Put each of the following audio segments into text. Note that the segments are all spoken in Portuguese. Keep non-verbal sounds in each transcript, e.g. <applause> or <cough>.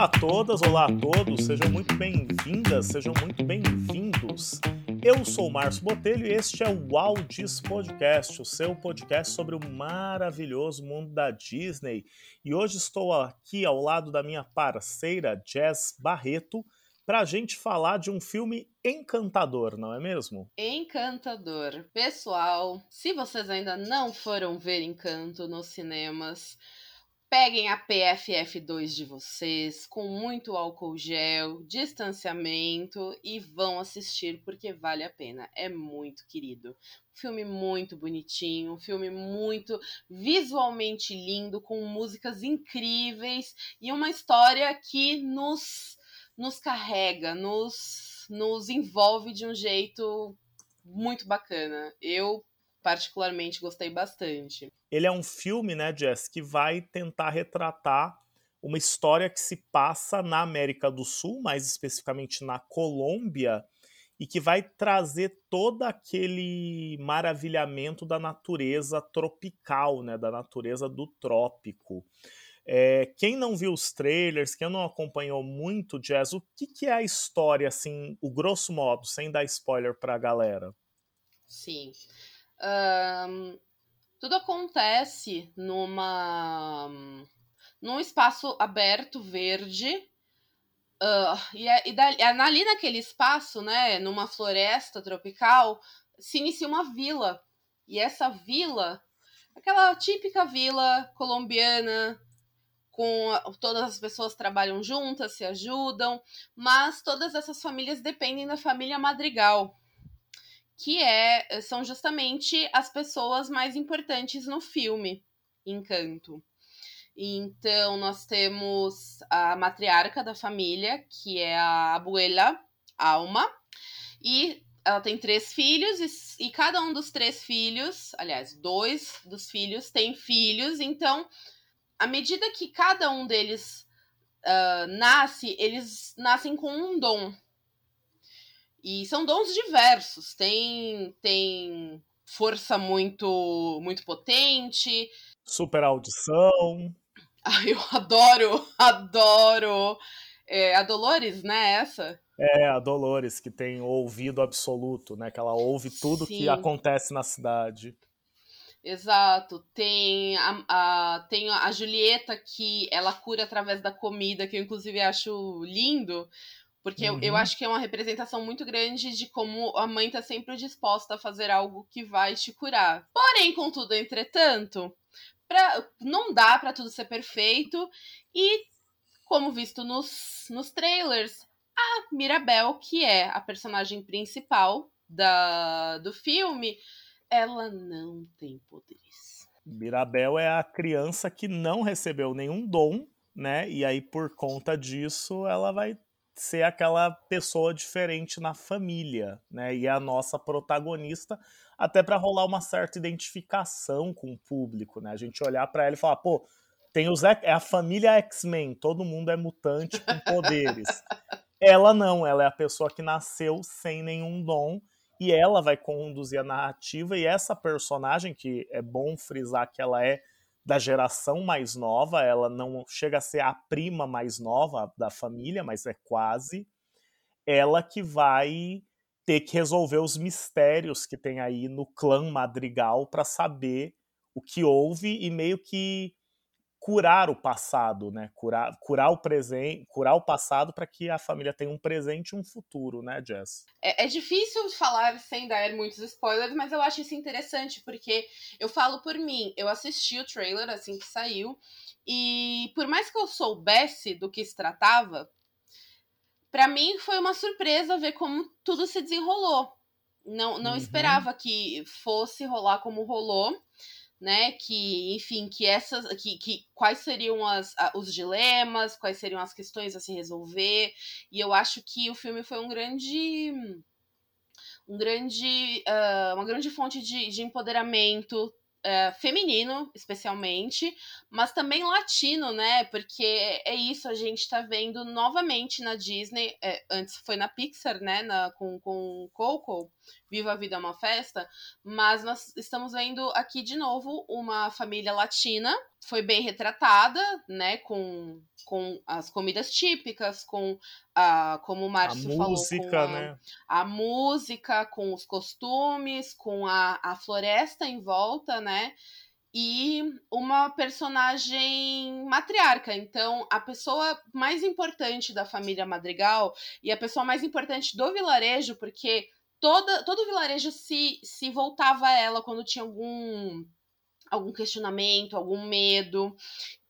Olá a todas, olá a todos, sejam muito bem-vindas, sejam muito bem-vindos. Eu sou o Márcio Botelho e este é o Waldis Podcast, o seu podcast sobre o maravilhoso mundo da Disney. E hoje estou aqui ao lado da minha parceira Jess Barreto para a gente falar de um filme encantador, não é mesmo? Encantador. Pessoal, se vocês ainda não foram ver Encanto nos cinemas, Peguem a PFF2 de vocês, com muito álcool gel, distanciamento e vão assistir porque vale a pena. É muito querido. Um filme muito bonitinho, um filme muito visualmente lindo, com músicas incríveis e uma história que nos, nos carrega, nos, nos envolve de um jeito muito bacana. Eu particularmente gostei bastante. Ele é um filme, né, Jess, que vai tentar retratar uma história que se passa na América do Sul, mais especificamente na Colômbia, e que vai trazer todo aquele maravilhamento da natureza tropical, né, da natureza do trópico. É, quem não viu os trailers, quem não acompanhou muito Jazz, o que, que é a história, assim, o grosso modo, sem dar spoiler para a galera? Sim. Um, tudo acontece numa num espaço aberto, verde. Uh, e, é, e é ali naquele espaço, né, numa floresta tropical, se inicia uma vila. E essa vila, aquela típica vila colombiana, com todas as pessoas trabalham juntas, se ajudam, mas todas essas famílias dependem da família Madrigal, que é, são justamente as pessoas mais importantes no filme Encanto. Então, nós temos a matriarca da família, que é a abuela Alma, e ela tem três filhos, e, e cada um dos três filhos, aliás, dois dos filhos têm filhos, então, à medida que cada um deles uh, nasce, eles nascem com um dom. E são dons diversos. Tem, tem força muito, muito potente. Super audição. <laughs> Ai, eu adoro, adoro. É, a Dolores, né? Essa? É, a Dolores, que tem ouvido absoluto, né? Que ela ouve tudo Sim. que acontece na cidade. Exato. Tem a, a, tem a Julieta, que ela cura através da comida, que eu inclusive acho lindo, porque uhum. eu, eu uhum. acho que é uma representação muito grande de como a mãe tá sempre disposta a fazer algo que vai te curar. Porém, contudo, entretanto, pra, não dá para tudo ser perfeito. E, como visto nos, nos trailers, a Mirabel, que é a personagem principal da, do filme, ela não tem poderes. Mirabel é a criança que não recebeu nenhum dom, né? E aí, por conta disso, ela vai ser aquela pessoa diferente na família, né? E a nossa protagonista, até para rolar uma certa identificação com o público, né? A gente olhar para ela e falar, pô, tem os é a família X-Men, todo mundo é mutante com poderes. <laughs> ela não, ela é a pessoa que nasceu sem nenhum dom e ela vai conduzir a narrativa e essa personagem que é bom frisar que ela é da geração mais nova, ela não chega a ser a prima mais nova da família, mas é quase ela que vai ter que resolver os mistérios que tem aí no clã Madrigal para saber o que houve e meio que curar o passado, né? Curar, curar o presente, curar o passado para que a família tenha um presente e um futuro, né, Jess? É, é, difícil falar sem dar muitos spoilers, mas eu acho isso interessante porque eu falo por mim, eu assisti o trailer assim que saiu e por mais que eu soubesse do que se tratava, para mim foi uma surpresa ver como tudo se desenrolou. Não, não uhum. esperava que fosse rolar como rolou né? Que, enfim, que essas. Que, que, quais seriam as, os dilemas, quais seriam as questões a se resolver. E eu acho que o filme foi um grande. Um grande, uh, uma grande fonte de, de empoderamento uh, feminino, especialmente, mas também latino, né? Porque é isso, a gente tá vendo novamente na Disney, é, antes foi na Pixar, né? Na, com, com Coco, Viva a Vida é uma Festa, mas nós estamos vendo aqui de novo uma família latina, foi bem retratada, né, com, com as comidas típicas, com a, como o Márcio falou, música, a, né? a música, com os costumes, com a, a floresta em volta, né, e uma personagem matriarca. Então, a pessoa mais importante da família Madrigal e a pessoa mais importante do vilarejo, porque toda, todo o vilarejo se, se voltava a ela quando tinha algum, algum questionamento, algum medo,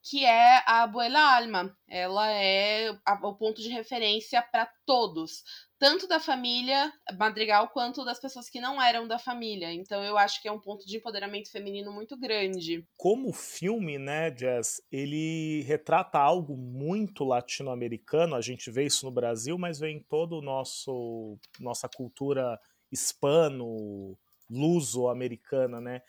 que é a Abuela Alma. Ela é a, o ponto de referência para todos, tanto da família Madrigal quanto das pessoas que não eram da família. Então eu acho que é um ponto de empoderamento feminino muito grande. Como filme, né, Jess, ele retrata algo muito latino-americano, a gente vê isso no Brasil, mas vem em todo o nosso nossa cultura hispano, luso-americana, né,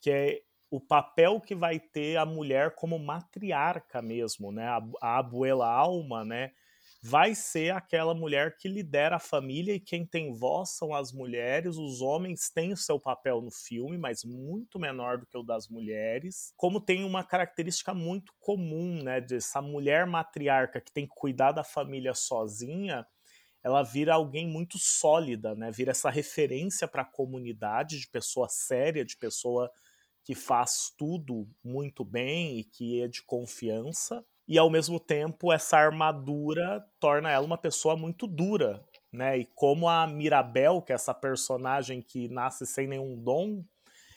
que é o papel que vai ter a mulher como matriarca mesmo, né? A, a abuela alma, né? Vai ser aquela mulher que lidera a família e quem tem voz são as mulheres. Os homens têm o seu papel no filme, mas muito menor do que o das mulheres. Como tem uma característica muito comum, né? Dessa mulher matriarca que tem que cuidar da família sozinha, ela vira alguém muito sólida, né? Vira essa referência para a comunidade de pessoa séria, de pessoa que faz tudo muito bem e que é de confiança, e ao mesmo tempo essa armadura torna ela uma pessoa muito dura, né? E como a Mirabel, que é essa personagem que nasce sem nenhum dom,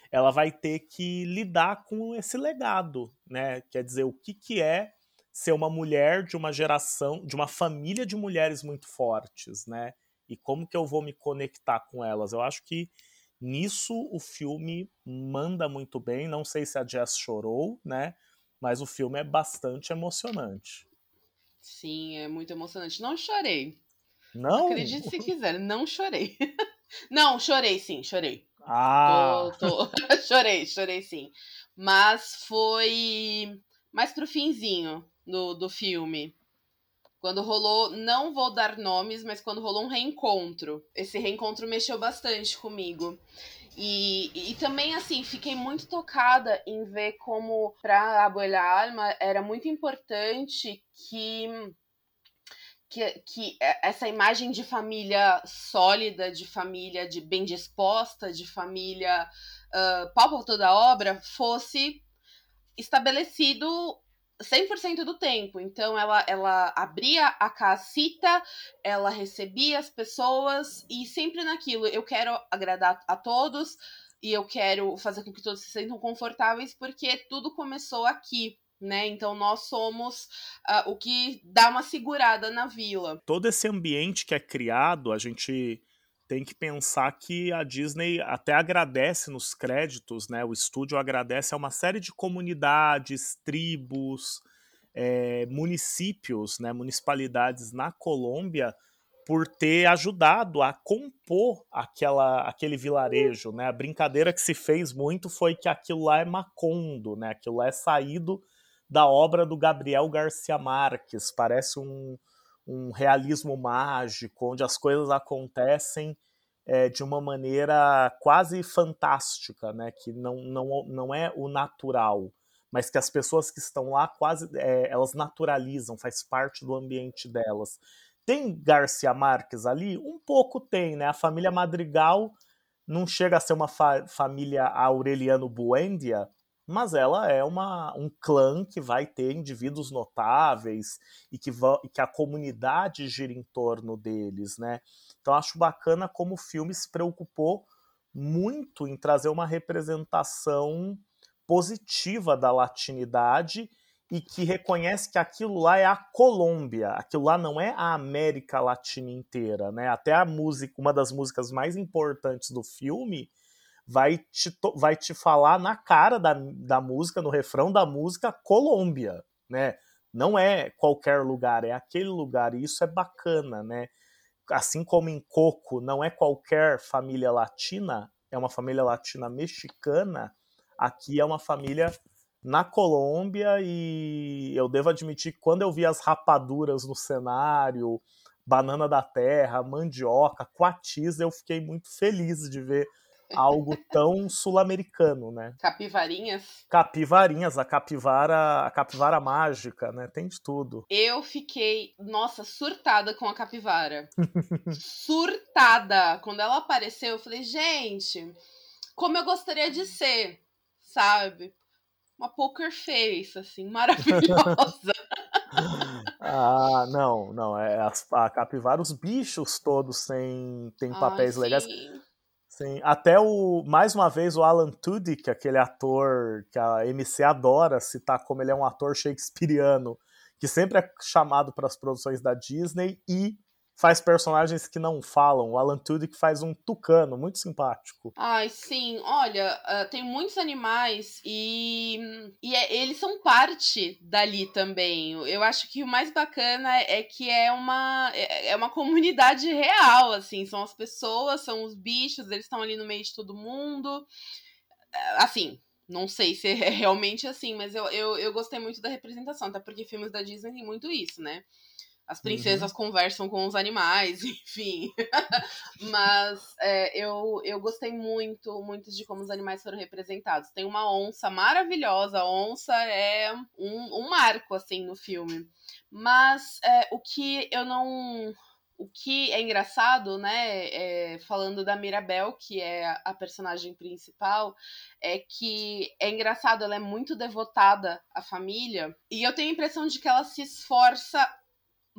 ela vai ter que lidar com esse legado, né? Quer dizer, o que, que é ser uma mulher de uma geração, de uma família de mulheres muito fortes, né? E como que eu vou me conectar com elas? Eu acho que Nisso o filme manda muito bem. Não sei se a Jess chorou, né? Mas o filme é bastante emocionante. Sim, é muito emocionante. Não chorei. Não? Acredite se quiser, não chorei. <laughs> não, chorei sim, chorei. Ah! Tô, tô... <laughs> chorei, chorei sim. Mas foi mais pro finzinho do, do filme. Quando rolou, não vou dar nomes, mas quando rolou um reencontro. Esse reencontro mexeu bastante comigo. E, e também, assim, fiquei muito tocada em ver como, para a Abuela Alma, era muito importante que, que, que essa imagem de família sólida, de família de bem disposta, de família uh, palpa toda obra, fosse estabelecido 100% do tempo. Então ela, ela abria a casita, ela recebia as pessoas e sempre naquilo, eu quero agradar a todos e eu quero fazer com que todos se sintam confortáveis porque tudo começou aqui. Né? Então nós somos uh, o que dá uma segurada na vila. Todo esse ambiente que é criado, a gente tem que pensar que a Disney até agradece nos créditos, né? O estúdio agradece a uma série de comunidades, tribos, é, municípios, né, municipalidades na Colômbia por ter ajudado a compor aquela, aquele vilarejo, né? A brincadeira que se fez muito foi que aquilo lá é Macondo, né? Aquilo lá é saído da obra do Gabriel Garcia Marques, parece um, um realismo mágico, onde as coisas acontecem é, de uma maneira quase fantástica, né? que não, não, não é o natural, mas que as pessoas que estão lá quase é, elas naturalizam, faz parte do ambiente delas. Tem Garcia Marques ali? Um pouco tem, né? A família Madrigal não chega a ser uma fa família Aureliano Buendia, mas ela é uma, um clã que vai ter indivíduos notáveis e que, que a comunidade gira em torno deles, né? Então acho bacana como o filme se preocupou muito em trazer uma representação positiva da latinidade e que reconhece que aquilo lá é a Colômbia, aquilo lá não é a América Latina inteira, né? Até a música, uma das músicas mais importantes do filme, vai te, vai te falar na cara da, da música, no refrão da música, Colômbia, né? Não é qualquer lugar, é aquele lugar, e isso é bacana, né? Assim como em Coco não é qualquer família latina, é uma família latina mexicana, aqui é uma família na Colômbia e eu devo admitir que quando eu vi as rapaduras no cenário, banana da terra, mandioca, coatiz, eu fiquei muito feliz de ver algo tão sul-americano, né? Capivarinhas? Capivarinhas, a capivara, a capivara mágica, né? Tem de tudo. Eu fiquei, nossa, surtada com a capivara. <laughs> surtada! Quando ela apareceu, eu falei, gente, como eu gostaria de ser, sabe? Uma poker face, assim, maravilhosa. <laughs> ah, não, não. É a, a capivara, os bichos todos têm, têm papéis Ai, legais. Sim, até o mais uma vez o Alan Tudyk, aquele ator que a MC adora citar como ele é um ator shakespeariano, que sempre é chamado para as produções da Disney e faz personagens que não falam. O Alan Tudyk faz um tucano, muito simpático. Ai, sim. Olha, uh, tem muitos animais e, e é, eles são parte dali também. Eu acho que o mais bacana é que é uma, é, é uma comunidade real, assim. São as pessoas, são os bichos, eles estão ali no meio de todo mundo. Assim, não sei se é <laughs> realmente assim, mas eu, eu, eu gostei muito da representação, até porque filmes da Disney tem muito isso, né? As princesas uhum. conversam com os animais, <laughs> enfim. Mas é, eu, eu gostei muito, muito de como os animais foram representados. Tem uma onça maravilhosa, a onça é um, um marco, assim, no filme. Mas é, o que eu não. O que é engraçado, né, é, falando da Mirabel, que é a personagem principal, é que é engraçado, ela é muito devotada à família, e eu tenho a impressão de que ela se esforça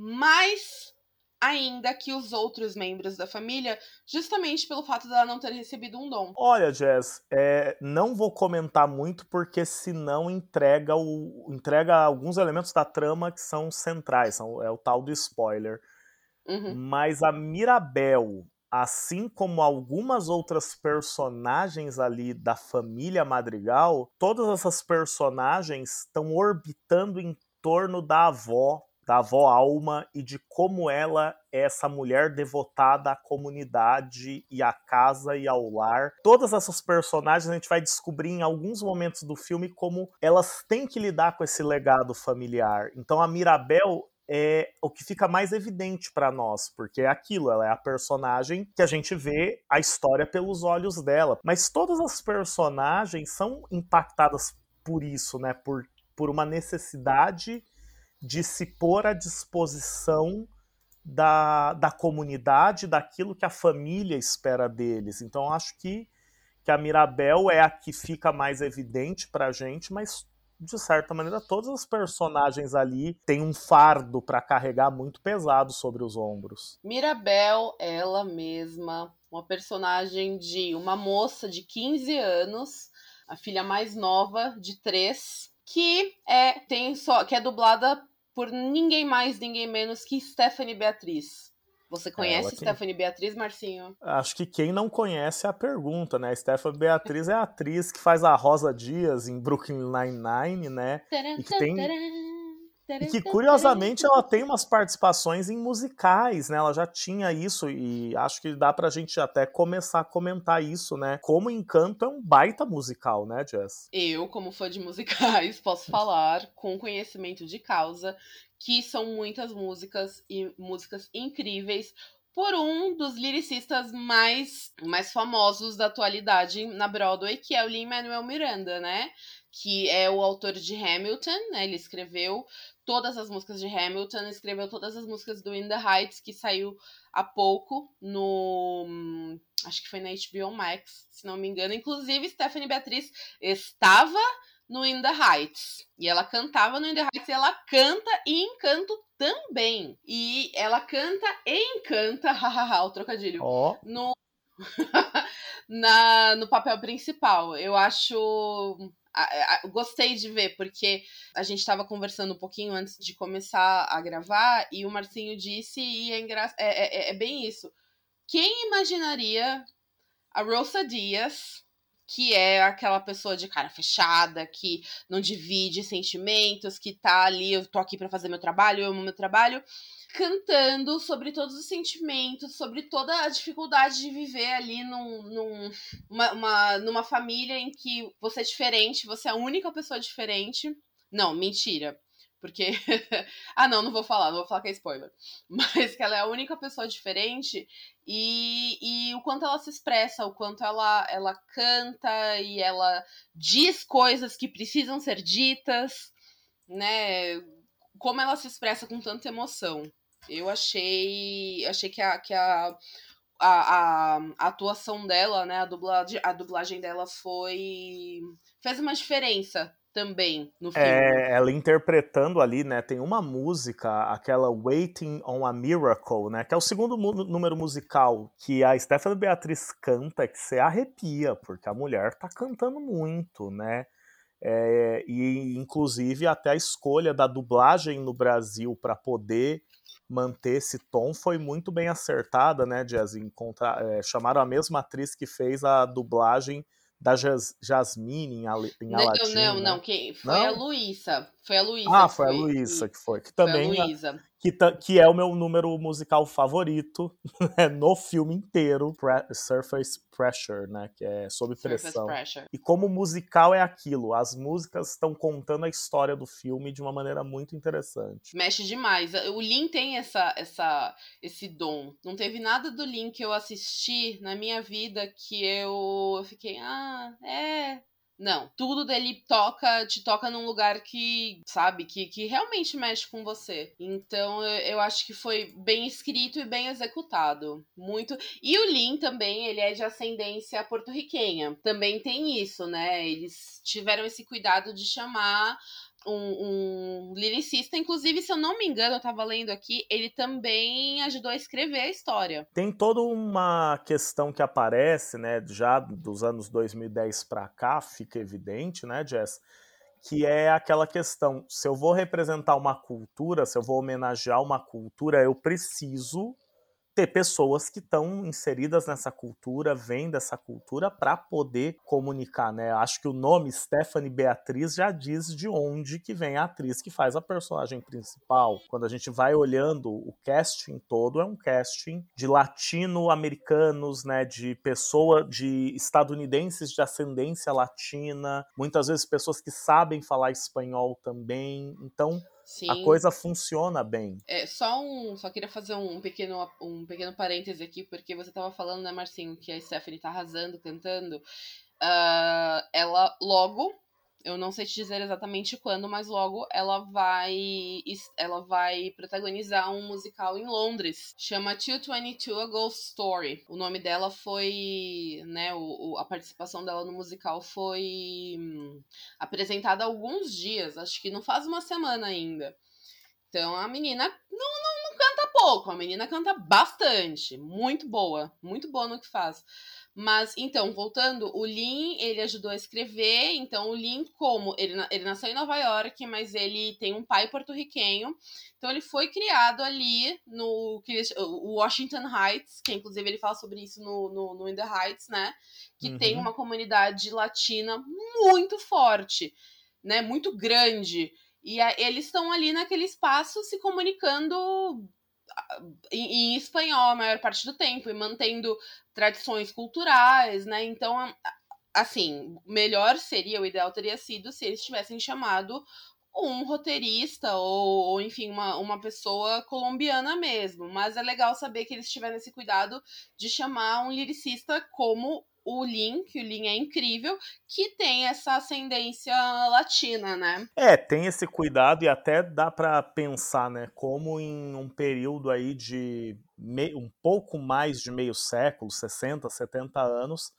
mais ainda que os outros membros da família, justamente pelo fato dela não ter recebido um dom. Olha, Jess, é, não vou comentar muito porque senão entrega, o, entrega alguns elementos da trama que são centrais, são, é o tal do spoiler. Uhum. Mas a Mirabel, assim como algumas outras personagens ali da família Madrigal, todas essas personagens estão orbitando em torno da avó da avó Alma e de como ela é essa mulher devotada à comunidade e à casa e ao lar. Todas essas personagens a gente vai descobrir em alguns momentos do filme como elas têm que lidar com esse legado familiar. Então a Mirabel é o que fica mais evidente para nós, porque é aquilo, ela é a personagem que a gente vê a história pelos olhos dela. Mas todas as personagens são impactadas por isso, né? Por, por uma necessidade de se pôr à disposição da, da comunidade, daquilo que a família espera deles. Então, acho que, que a Mirabel é a que fica mais evidente para a gente, mas de certa maneira, todos os personagens ali têm um fardo para carregar muito pesado sobre os ombros. Mirabel, ela mesma, uma personagem de uma moça de 15 anos, a filha mais nova de três, que é tem só que é dublada por ninguém mais, ninguém menos que Stephanie Beatriz. Você conhece Stephanie Beatriz, Marcinho? Acho que quem não conhece é a pergunta, né? Stephanie Beatriz é a atriz que faz a Rosa Dias em Brooklyn Nine-Nine, né? E que tem e que curiosamente ela tem umas participações em musicais, né? Ela já tinha isso e acho que dá pra gente até começar a comentar isso, né? Como Encanto é um baita musical, né, Jess? Eu, como fã de musicais, posso falar com conhecimento de causa que são muitas músicas e músicas incríveis por um dos lyricistas mais, mais famosos da atualidade na Broadway, que é o Lin-Manuel Miranda, né? Que é o autor de Hamilton, né? Ele escreveu todas as músicas de Hamilton, escreveu todas as músicas do In the Heights, que saiu há pouco no. Acho que foi na HBO Max, se não me engano. Inclusive, Stephanie Beatriz estava no In the Heights. E ela cantava no In the Heights e ela canta e encanto também. E ela canta e encanta, <laughs> hahaha, o trocadilho. Oh. No, <laughs> na, no papel principal. Eu acho gostei de ver, porque a gente estava conversando um pouquinho antes de começar a gravar e o Marcinho disse, e é, engra... é, é, é bem isso. Quem imaginaria a Rosa Dias, que é aquela pessoa de cara fechada, que não divide sentimentos, que tá ali, eu tô aqui para fazer meu trabalho, eu amo meu trabalho, cantando sobre todos os sentimentos, sobre toda a dificuldade de viver ali num, num uma, uma, numa família em que você é diferente, você é a única pessoa diferente. Não, mentira. Porque. <laughs> ah, não, não vou falar, não vou falar que é spoiler. <laughs> Mas que ela é a única pessoa diferente e, e o quanto ela se expressa, o quanto ela, ela canta e ela diz coisas que precisam ser ditas, né? Como ela se expressa com tanta emoção. Eu achei. Achei que a. Que a a, a, a, atuação dela, né, a dublagem, a dublagem dela foi fez uma diferença também no é, filme. É, ela interpretando ali, né? Tem uma música, aquela Waiting on a Miracle, né? Que é o segundo número musical que a Stephanie Beatriz canta, que você arrepia, porque a mulher tá cantando muito, né? É, e inclusive até a escolha da dublagem no Brasil para poder manter esse tom foi muito bem acertada, né, Jazz? Encontrar, é, chamaram a mesma atriz que fez a dublagem da Jas Jasmine em, em não, Aladdin. Não, não, não. Quem, foi não? a Luísa. Foi a Luísa. Ah, foi, foi a Luísa que foi. Que também. Foi a Luísa que, que é o meu número musical favorito <laughs> né, no filme inteiro, Surface Pressure, né, que é sob pressão. E como musical é aquilo, as músicas estão contando a história do filme de uma maneira muito interessante. Mexe demais. O Lin tem essa, essa, esse dom. Não teve nada do Lin que eu assisti na minha vida que eu, eu fiquei, ah, é, não, tudo dele toca, te toca num lugar que, sabe, que, que realmente mexe com você. Então eu, acho que foi bem escrito e bem executado. Muito. E o Lin também, ele é de ascendência porto-riquenha. Também tem isso, né? Eles tiveram esse cuidado de chamar um, um lyricista, inclusive, se eu não me engano, eu tava lendo aqui, ele também ajudou a escrever a história. Tem toda uma questão que aparece, né, já dos anos 2010 para cá, fica evidente, né, Jess, que é aquela questão, se eu vou representar uma cultura, se eu vou homenagear uma cultura, eu preciso ter pessoas que estão inseridas nessa cultura, vêm dessa cultura para poder comunicar, né? Acho que o nome Stephanie Beatriz já diz de onde que vem a atriz que faz a personagem principal. Quando a gente vai olhando o casting todo, é um casting de latino-americanos, né? De pessoa, de estadunidenses de ascendência latina, muitas vezes pessoas que sabem falar espanhol também. Então, Sim. a coisa funciona bem. É, só um. Só queria fazer um pequeno, um pequeno parêntese aqui, porque você tava falando, né, Marcinho, que a Stephanie tá arrasando, cantando. Uh, ela logo eu não sei te dizer exatamente quando, mas logo ela vai ela vai protagonizar um musical em Londres. Chama 222 A Ghost Story. O nome dela foi, né, o, a participação dela no musical foi hum, apresentada há alguns dias, acho que não faz uma semana ainda. Então a menina não, não, não canta pouco, a menina canta bastante, muito boa, muito boa no que faz. Mas, então, voltando, o Lin, ele ajudou a escrever, então o Lin, como? Ele, ele nasceu em Nova York, mas ele tem um pai porto-riquenho, então ele foi criado ali no Washington Heights, que inclusive ele fala sobre isso no, no, no In the Heights, né? Que uhum. tem uma comunidade latina muito forte, né? Muito grande. E a, eles estão ali naquele espaço se comunicando em, espanhol a maior parte do tempo e mantendo tradições culturais, né? Então, assim, melhor seria, o ideal teria sido se eles tivessem chamado um roteirista ou, ou, enfim, uma, uma pessoa colombiana mesmo. Mas é legal saber que eles tiveram esse cuidado de chamar um lyricista como o Lin, que o Lin é incrível, que tem essa ascendência latina, né? É, tem esse cuidado e até dá para pensar, né, como em um período aí de um pouco mais de meio século, 60, 70 anos,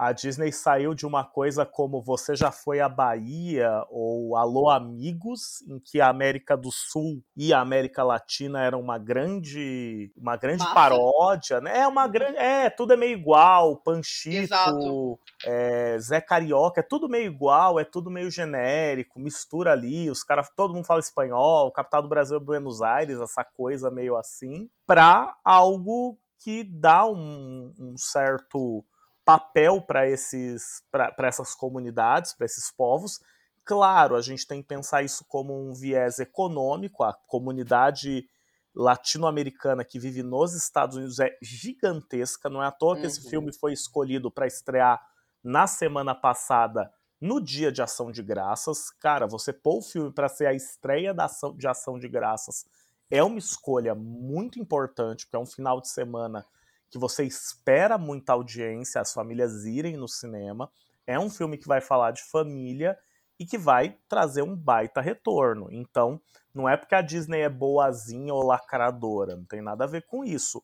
a Disney saiu de uma coisa como Você Já Foi à Bahia ou Alô Amigos, em que a América do Sul e a América Latina eram uma grande uma grande paródia, né? É uma grande, é, tudo é meio igual, Panchito, é, Zé Carioca, é tudo meio igual, é tudo meio genérico, mistura ali, os caras, todo mundo fala espanhol, capital do Brasil é Buenos Aires, essa coisa meio assim, para algo que dá um, um certo papel para esses para essas comunidades, para esses povos. Claro, a gente tem que pensar isso como um viés econômico, a comunidade latino-americana que vive nos Estados Unidos é gigantesca, não é à toa que esse uhum. filme foi escolhido para estrear na semana passada no dia de ação de graças, cara, você pôr o filme para ser a estreia da ação, de ação de graças é uma escolha muito importante, porque é um final de semana que você espera muita audiência, as famílias irem no cinema. É um filme que vai falar de família e que vai trazer um baita retorno. Então, não é porque a Disney é boazinha ou lacradora, não tem nada a ver com isso.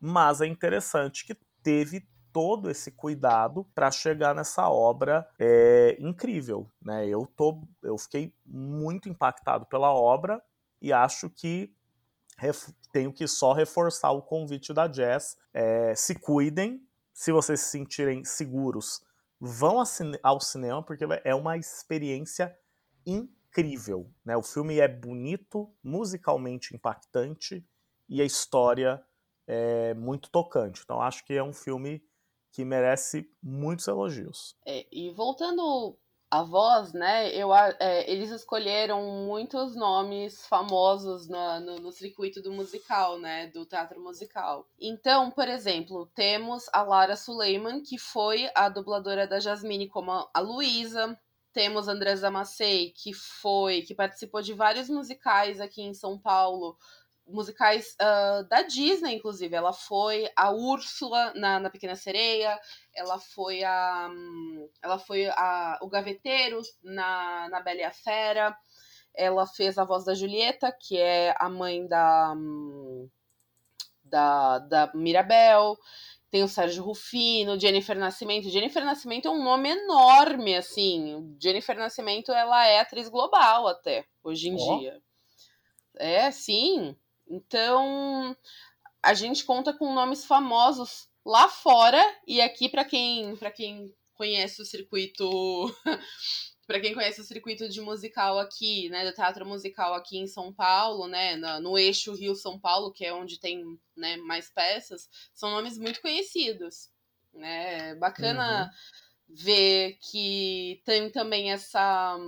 Mas é interessante que teve todo esse cuidado para chegar nessa obra é, incrível, né? Eu tô, eu fiquei muito impactado pela obra e acho que tenho que só reforçar o convite da Jazz. É, se cuidem, se vocês se sentirem seguros, vão ao cinema, porque é uma experiência incrível. Né? O filme é bonito, musicalmente impactante e a história é muito tocante. Então acho que é um filme que merece muitos elogios. É, e voltando a voz, né? Eu, é, eles escolheram muitos nomes famosos no, no, circuito do musical, né? Do teatro musical. Então, por exemplo, temos a Lara Suleiman, que foi a dubladora da Jasmine como a Luísa. Temos a Andresa Macei, que foi, que participou de vários musicais aqui em São Paulo, musicais uh, da Disney, inclusive. Ela foi a Úrsula na, na Pequena Sereia, ela foi a. Ela foi a, o Gaveteiro na, na Bela e a Fera. Ela fez a voz da Julieta, que é a mãe da. da, da Mirabel. Tem o Sérgio Rufino, Jennifer Nascimento. Jennifer Nascimento é um nome enorme, assim. Jennifer Nascimento, ela é atriz global até, hoje em oh. dia. É, sim. Então, a gente conta com nomes famosos lá fora e aqui para quem para quem conhece o circuito <laughs> para quem conhece o circuito de musical aqui, né, do teatro musical aqui em São Paulo, né, no eixo Rio São Paulo, que é onde tem, né, mais peças, são nomes muito conhecidos, né? Bacana uhum. ver que tem também essa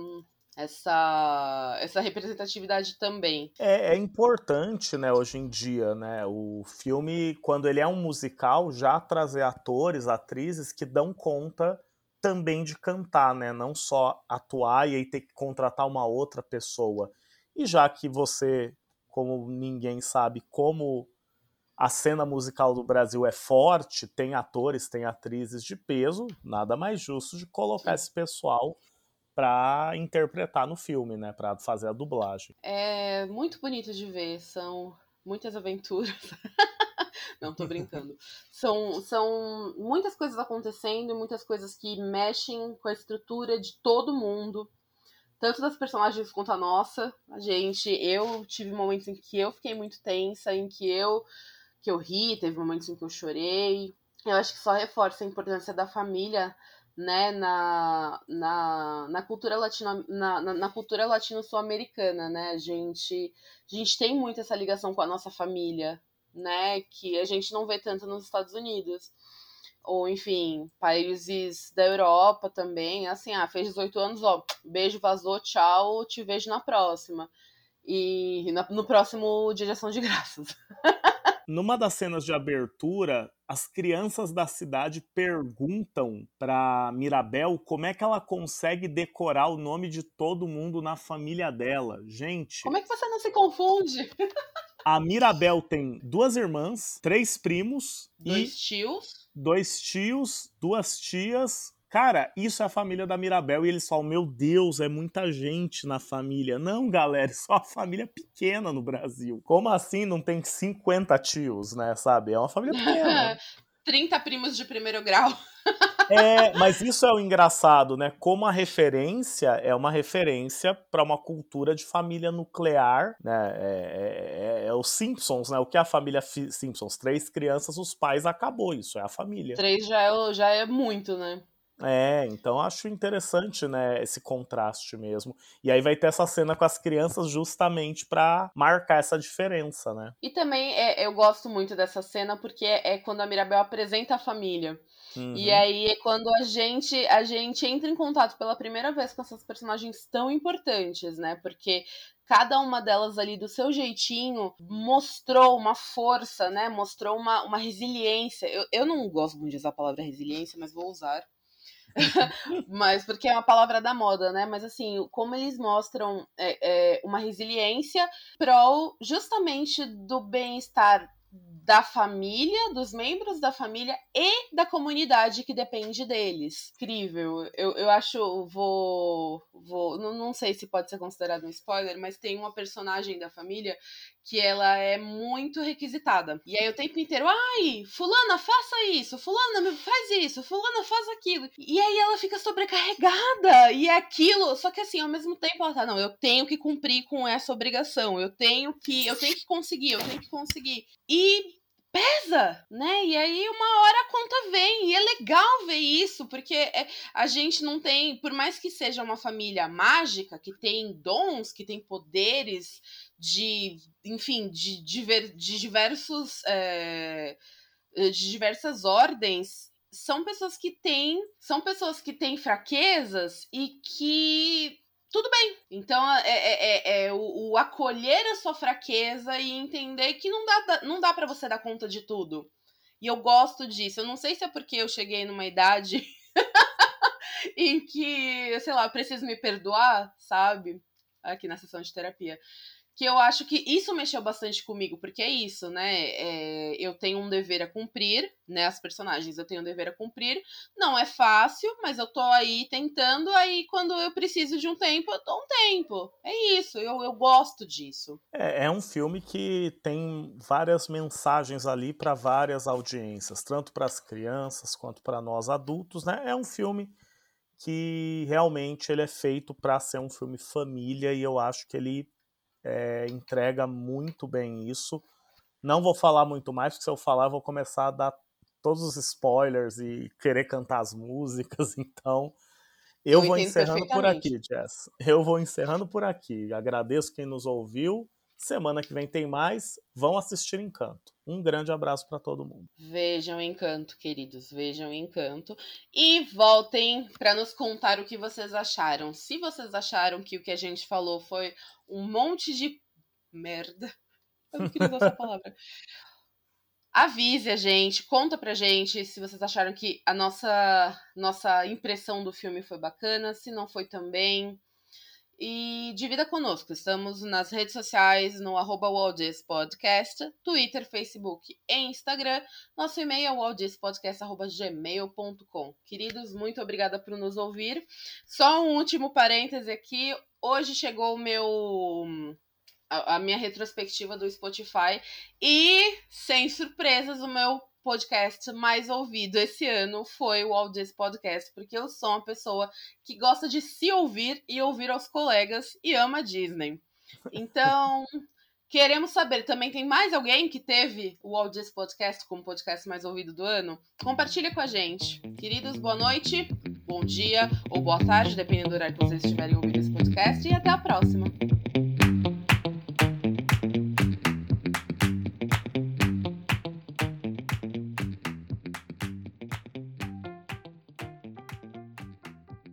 essa, essa representatividade também. É, é, importante, né, hoje em dia, né, o filme, quando ele é um musical, já trazer atores, atrizes que dão conta também de cantar, né, não só atuar e aí ter que contratar uma outra pessoa. E já que você, como ninguém sabe, como a cena musical do Brasil é forte, tem atores, tem atrizes de peso, nada mais justo de colocar Sim. esse pessoal para interpretar no filme, né, para fazer a dublagem. É muito bonito de ver, são muitas aventuras. <laughs> Não, tô brincando. são, são muitas coisas acontecendo, muitas coisas que mexem com a estrutura de todo mundo, tanto das personagens quanto a nossa. A gente, eu tive momentos em que eu fiquei muito tensa, em que eu que eu ri, teve momentos em que eu chorei. Eu acho que só reforça a importância da família né, na, na, na cultura latino, na, na, na cultura latino-sul-americana, né? A gente, a gente tem muito essa ligação com a nossa família, né? Que a gente não vê tanto nos Estados Unidos. Ou, enfim, países da Europa também, assim, ah, fez 18 anos, ó, beijo, vazou, tchau, te vejo na próxima. E no próximo Dia de Ação de Graças. <laughs> Numa das cenas de abertura, as crianças da cidade perguntam para Mirabel como é que ela consegue decorar o nome de todo mundo na família dela. Gente. Como é que você não se confunde? <laughs> A Mirabel tem duas irmãs, três primos dois e tios, dois tios, duas tias, Cara, isso é a família da Mirabel e eles falam: Meu Deus, é muita gente na família. Não, galera, isso é uma família pequena no Brasil. Como assim não tem 50 tios, né? Sabe? É uma família pequena. <laughs> 30 primos de primeiro grau. <laughs> É, mas isso é o engraçado, né? Como a referência é uma referência para uma cultura de família nuclear, né? É, é, é, os Simpsons, né? O que é a família Simpsons? Três crianças, os pais, acabou. Isso é a família. Três já é, já é muito, né? É, então acho interessante, né, esse contraste mesmo. E aí vai ter essa cena com as crianças justamente para marcar essa diferença, né? E também é, eu gosto muito dessa cena porque é, é quando a Mirabel apresenta a família. Uhum. E aí é quando a gente a gente entra em contato pela primeira vez com essas personagens tão importantes, né? Porque cada uma delas ali do seu jeitinho mostrou uma força, né? Mostrou uma, uma resiliência. Eu, eu não gosto muito de usar a palavra resiliência, mas vou usar <laughs> mas porque é uma palavra da moda, né? Mas assim, como eles mostram é, é, uma resiliência prol justamente do bem-estar da família, dos membros da família e da comunidade que depende deles. Incrível. Eu, eu acho, vou. vou não, não sei se pode ser considerado um spoiler, mas tem uma personagem da família que ela é muito requisitada. E aí o tempo inteiro, ai, fulana, faça isso, fulana, faz isso, fulana, faz aquilo. E aí ela fica sobrecarregada. E é aquilo, só que assim, ao mesmo tempo ela tá, não, eu tenho que cumprir com essa obrigação, eu tenho que, eu tenho que conseguir, eu tenho que conseguir. E pesa, né? E aí uma hora a conta vem. E é legal ver isso, porque é, a gente não tem, por mais que seja uma família mágica, que tem dons, que tem poderes de, enfim, de, de, diversos. É, de diversas ordens são pessoas que têm são pessoas que têm fraquezas e que tudo bem. Então é, é, é, é o, o, acolher a sua fraqueza e entender que não dá, não dá para você dar conta de tudo. E eu gosto disso. Eu não sei se é porque eu cheguei numa idade <laughs> em que, sei lá, preciso me perdoar, sabe? Aqui na sessão de terapia que eu acho que isso mexeu bastante comigo, porque é isso, né? É, eu tenho um dever a cumprir, né? As personagens, eu tenho um dever a cumprir. Não é fácil, mas eu tô aí tentando. Aí, quando eu preciso de um tempo, eu dou um tempo. É isso, eu, eu gosto disso. É, é um filme que tem várias mensagens ali para várias audiências, tanto para as crianças quanto para nós adultos, né? É um filme que realmente ele é feito para ser um filme família e eu acho que ele é, entrega muito bem isso. Não vou falar muito mais, porque se eu falar, eu vou começar a dar todos os spoilers e querer cantar as músicas, <laughs> então. Eu, eu vou encerrando por aqui, Jess. Eu vou encerrando por aqui. Agradeço quem nos ouviu. Semana que vem tem mais. Vão assistir Encanto. Um grande abraço para todo mundo. Vejam Encanto, queridos. Vejam Encanto. E voltem para nos contar o que vocês acharam. Se vocês acharam que o que a gente falou foi um monte de merda. Eu não queria usar essa palavra. Avise a gente, conta pra gente se vocês acharam que a nossa, nossa impressão do filme foi bacana, se não foi também e divida conosco. Estamos nas redes sociais, no arroba Podcast, Twitter, Facebook e Instagram. Nosso e-mail é waldispodcast.gmail.com. Queridos, muito obrigada por nos ouvir. Só um último parêntese aqui. Hoje chegou o meu a, a minha retrospectiva do Spotify e, sem surpresas, o meu podcast mais ouvido esse ano foi o Audience Podcast, porque eu sou uma pessoa que gosta de se ouvir e ouvir aos colegas e ama Disney. Então, <laughs> queremos saber, também tem mais alguém que teve o Audience Podcast como podcast mais ouvido do ano? Compartilha com a gente. Queridos, boa noite, bom dia ou boa tarde, dependendo do horário que vocês estiverem ouvindo esse podcast, e até a próxima.